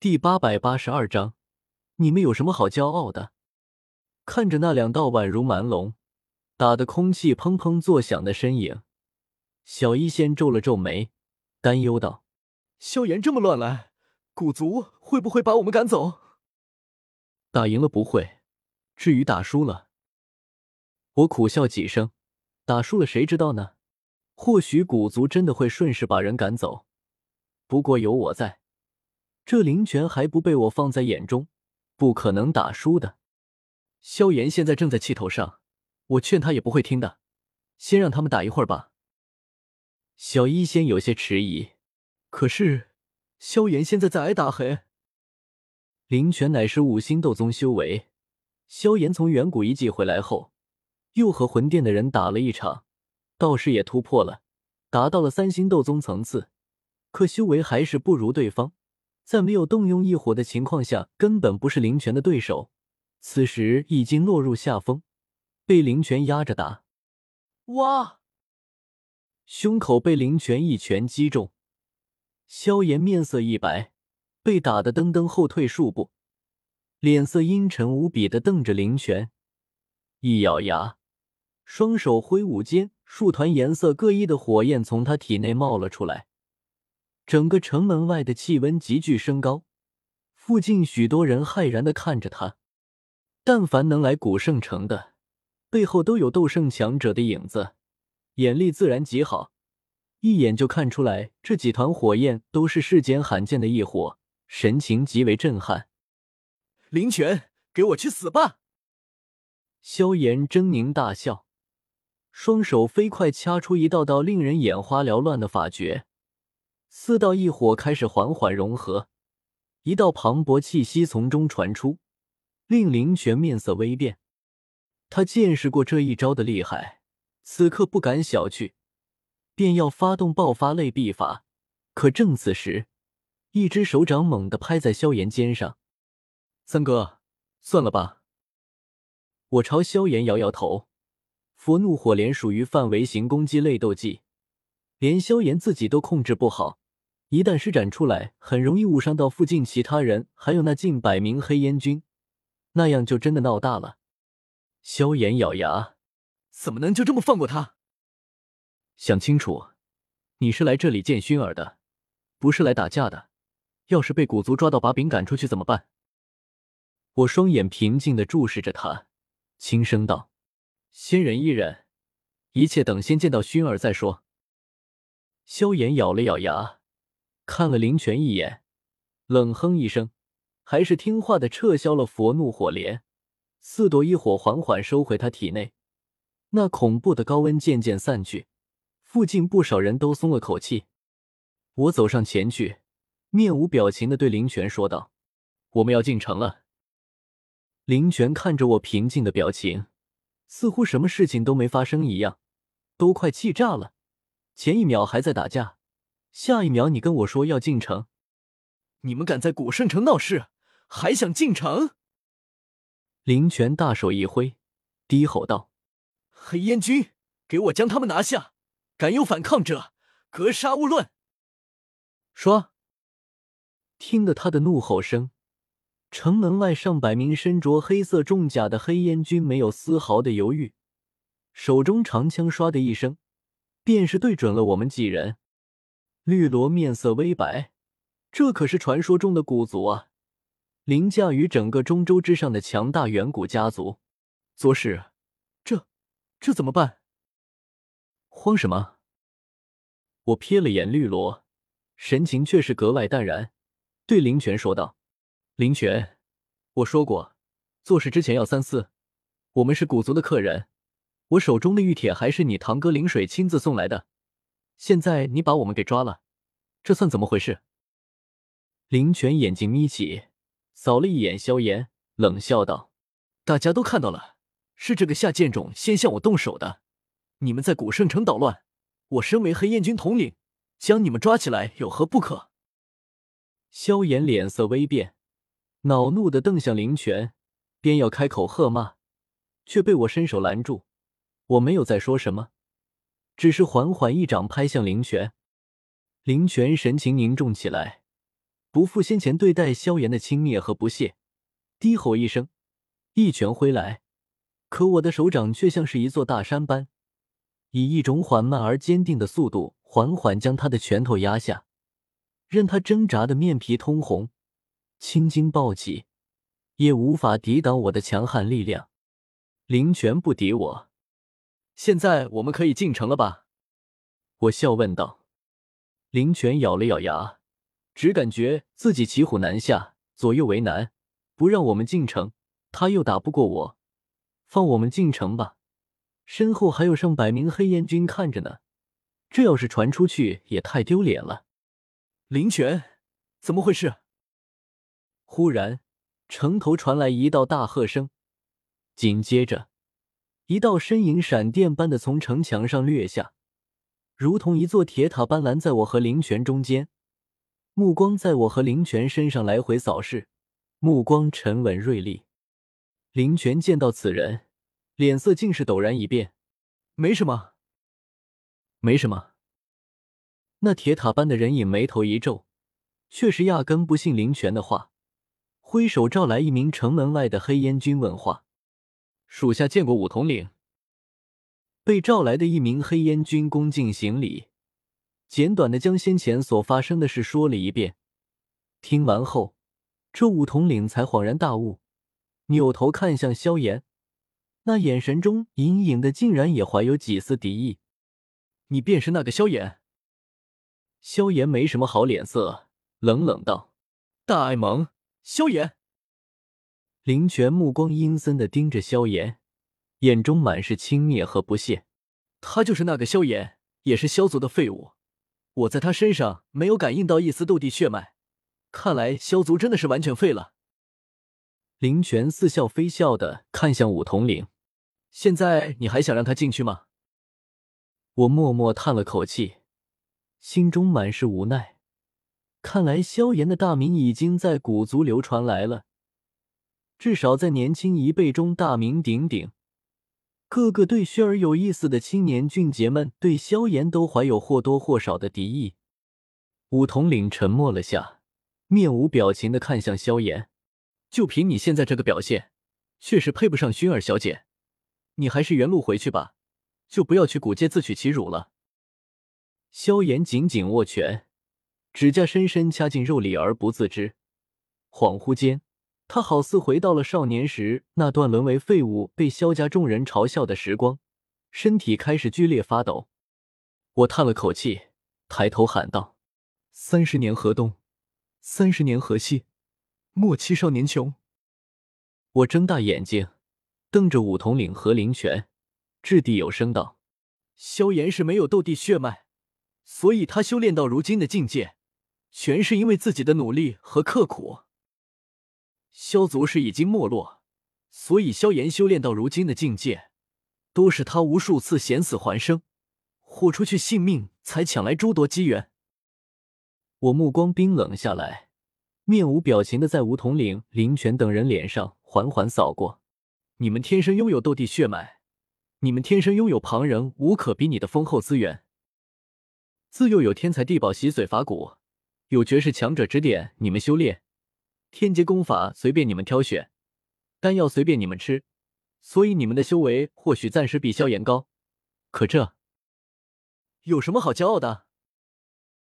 第八百八十二章，你们有什么好骄傲的？看着那两道宛如蛮龙、打得空气砰砰作响的身影，小医仙皱了皱眉，担忧道：“萧炎这么乱来，古族会不会把我们赶走？打赢了不会，至于打输了，我苦笑几声。打输了谁知道呢？或许古族真的会顺势把人赶走。不过有我在。”这灵泉还不被我放在眼中，不可能打输的。萧炎现在正在气头上，我劝他也不会听的。先让他们打一会儿吧。小医仙有些迟疑，可是萧炎现在在挨打嘿。灵泉乃是五星斗宗修为，萧炎从远古遗迹回来后，又和魂殿的人打了一场，倒是也突破了，达到了三星斗宗层次，可修为还是不如对方。在没有动用异火的情况下，根本不是灵泉的对手。此时已经落入下风，被灵泉压着打。哇！胸口被灵泉一拳击中，萧炎面色一白，被打得噔噔后退数步，脸色阴沉无比的瞪着灵泉，一咬牙，双手挥舞间，数团颜色各异的火焰从他体内冒了出来。整个城门外的气温急剧升高，附近许多人骇然的看着他。但凡能来古圣城的，背后都有斗圣强者的影子，眼力自然极好，一眼就看出来这几团火焰都是世间罕见的异火，神情极为震撼。林泉，给我去死吧！萧炎狰狞大笑，双手飞快掐出一道道令人眼花缭乱的法诀。四道异火开始缓缓融合，一道磅礴气息从中传出，令灵泉面色微变。他见识过这一招的厉害，此刻不敢小觑，便要发动爆发类臂法。可正此时，一只手掌猛地拍在萧炎肩上：“三哥，算了吧。”我朝萧炎摇摇头：“佛怒火莲属于范围型攻击类斗技。”连萧炎自己都控制不好，一旦施展出来，很容易误伤到附近其他人，还有那近百名黑烟军，那样就真的闹大了。萧炎咬牙，怎么能就这么放过他？想清楚，你是来这里见薰儿的，不是来打架的。要是被古族抓到把柄赶出去怎么办？我双眼平静的注视着他，轻声道：“先忍一忍，一切等先见到薰儿再说。”萧炎咬了咬牙，看了林泉一眼，冷哼一声，还是听话的撤销了佛怒火莲。四朵异火缓缓收回他体内，那恐怖的高温渐渐散去，附近不少人都松了口气。我走上前去，面无表情的对林泉说道：“我们要进城了。”林泉看着我平静的表情，似乎什么事情都没发生一样，都快气炸了。前一秒还在打架，下一秒你跟我说要进城，你们敢在古圣城闹事，还想进城？林泉大手一挥，低吼道：“黑烟军，给我将他们拿下！敢有反抗者，格杀勿论！”说，听得他的怒吼声，城门外上百名身着黑色重甲的黑烟军没有丝毫的犹豫，手中长枪唰的一声。便是对准了我们几人，绿萝面色微白，这可是传说中的古族啊，凌驾于整个中州之上的强大远古家族。左使，这这怎么办？慌什么？我瞥了眼绿萝，神情却是格外淡然，对林泉说道：“林泉，我说过，做事之前要三思。我们是古族的客人。”我手中的玉铁还是你堂哥林水亲自送来的，现在你把我们给抓了，这算怎么回事？林泉眼睛眯起，扫了一眼萧炎，冷笑道：“大家都看到了，是这个下贱种先向我动手的。你们在古圣城捣乱，我身为黑燕军统领，将你们抓起来有何不可？”萧炎脸色微变，恼怒的瞪向林泉，便要开口喝骂，却被我伸手拦住。我没有再说什么，只是缓缓一掌拍向林泉。林泉神情凝重起来，不复先前对待萧炎的轻蔑和不屑，低吼一声，一拳挥来。可我的手掌却像是一座大山般，以一种缓慢而坚定的速度，缓缓将他的拳头压下，任他挣扎的面皮通红，青筋暴起，也无法抵挡我的强悍力量。林泉不敌我，现在我们可以进城了吧？我笑问道。林泉咬了咬牙，只感觉自己骑虎难下，左右为难，不让我们进城，他又打不过我。放我们进城吧，身后还有上百名黑烟军看着呢。这要是传出去，也太丢脸了。林泉，怎么回事？忽然，城头传来一道大喝声，紧接着，一道身影闪电般的从城墙上掠下，如同一座铁塔般拦在我和林泉中间，目光在我和林泉身上来回扫视，目光沉稳锐利。林泉见到此人，脸色竟是陡然一变。没什么，没什么。那铁塔般的人影眉头一皱，却是压根不信林泉的话，挥手召来一名城门外的黑烟军问话：“属下见过武统领。”被召来的一名黑烟军恭敬行礼，简短的将先前所发生的事说了一遍。听完后，这武统领才恍然大悟。扭头看向萧炎，那眼神中隐隐的竟然也怀有几丝敌意。你便是那个萧炎？萧炎没什么好脸色，冷冷道：“大爱盟，萧炎。”林泉目光阴森的盯着萧炎，眼中满是轻蔑和不屑。他就是那个萧炎，也是萧族的废物。我在他身上没有感应到一丝斗帝血脉，看来萧族真的是完全废了。林泉似笑非笑的看向武统领：“现在你还想让他进去吗？”我默默叹了口气，心中满是无奈。看来萧炎的大名已经在古族流传来了，至少在年轻一辈中大名鼎鼎。各个对虚而有意思的青年俊杰们对萧炎都怀有或多或少的敌意。武统领沉默了下，面无表情的看向萧炎。就凭你现在这个表现，确实配不上薰儿小姐。你还是原路回去吧，就不要去古界自取其辱了。萧炎紧紧握拳，指甲深深掐进肉里而不自知。恍惚间，他好似回到了少年时那段沦为废物、被萧家众人嘲笑的时光，身体开始剧烈发抖。我叹了口气，抬头喊道：“三十年河东，三十年河西。”莫欺少年穷。我睁大眼睛，瞪着武统领和林泉，掷地有声道：“萧炎是没有斗帝血脉，所以他修炼到如今的境界，全是因为自己的努力和刻苦。萧族是已经没落，所以萧炎修炼到如今的境界，都是他无数次险死还生，豁出去性命才抢来诸多机缘。”我目光冰冷下来。面无表情的在吴统领、林泉等人脸上缓缓扫过。你们天生拥有斗帝血脉，你们天生拥有旁人无可比拟的丰厚资源，自幼有天才地宝洗髓法骨，有绝世强者指点你们修炼，天劫功法随便你们挑选，丹药随便你们吃，所以你们的修为或许暂时比萧炎高。可这有什么好骄傲的？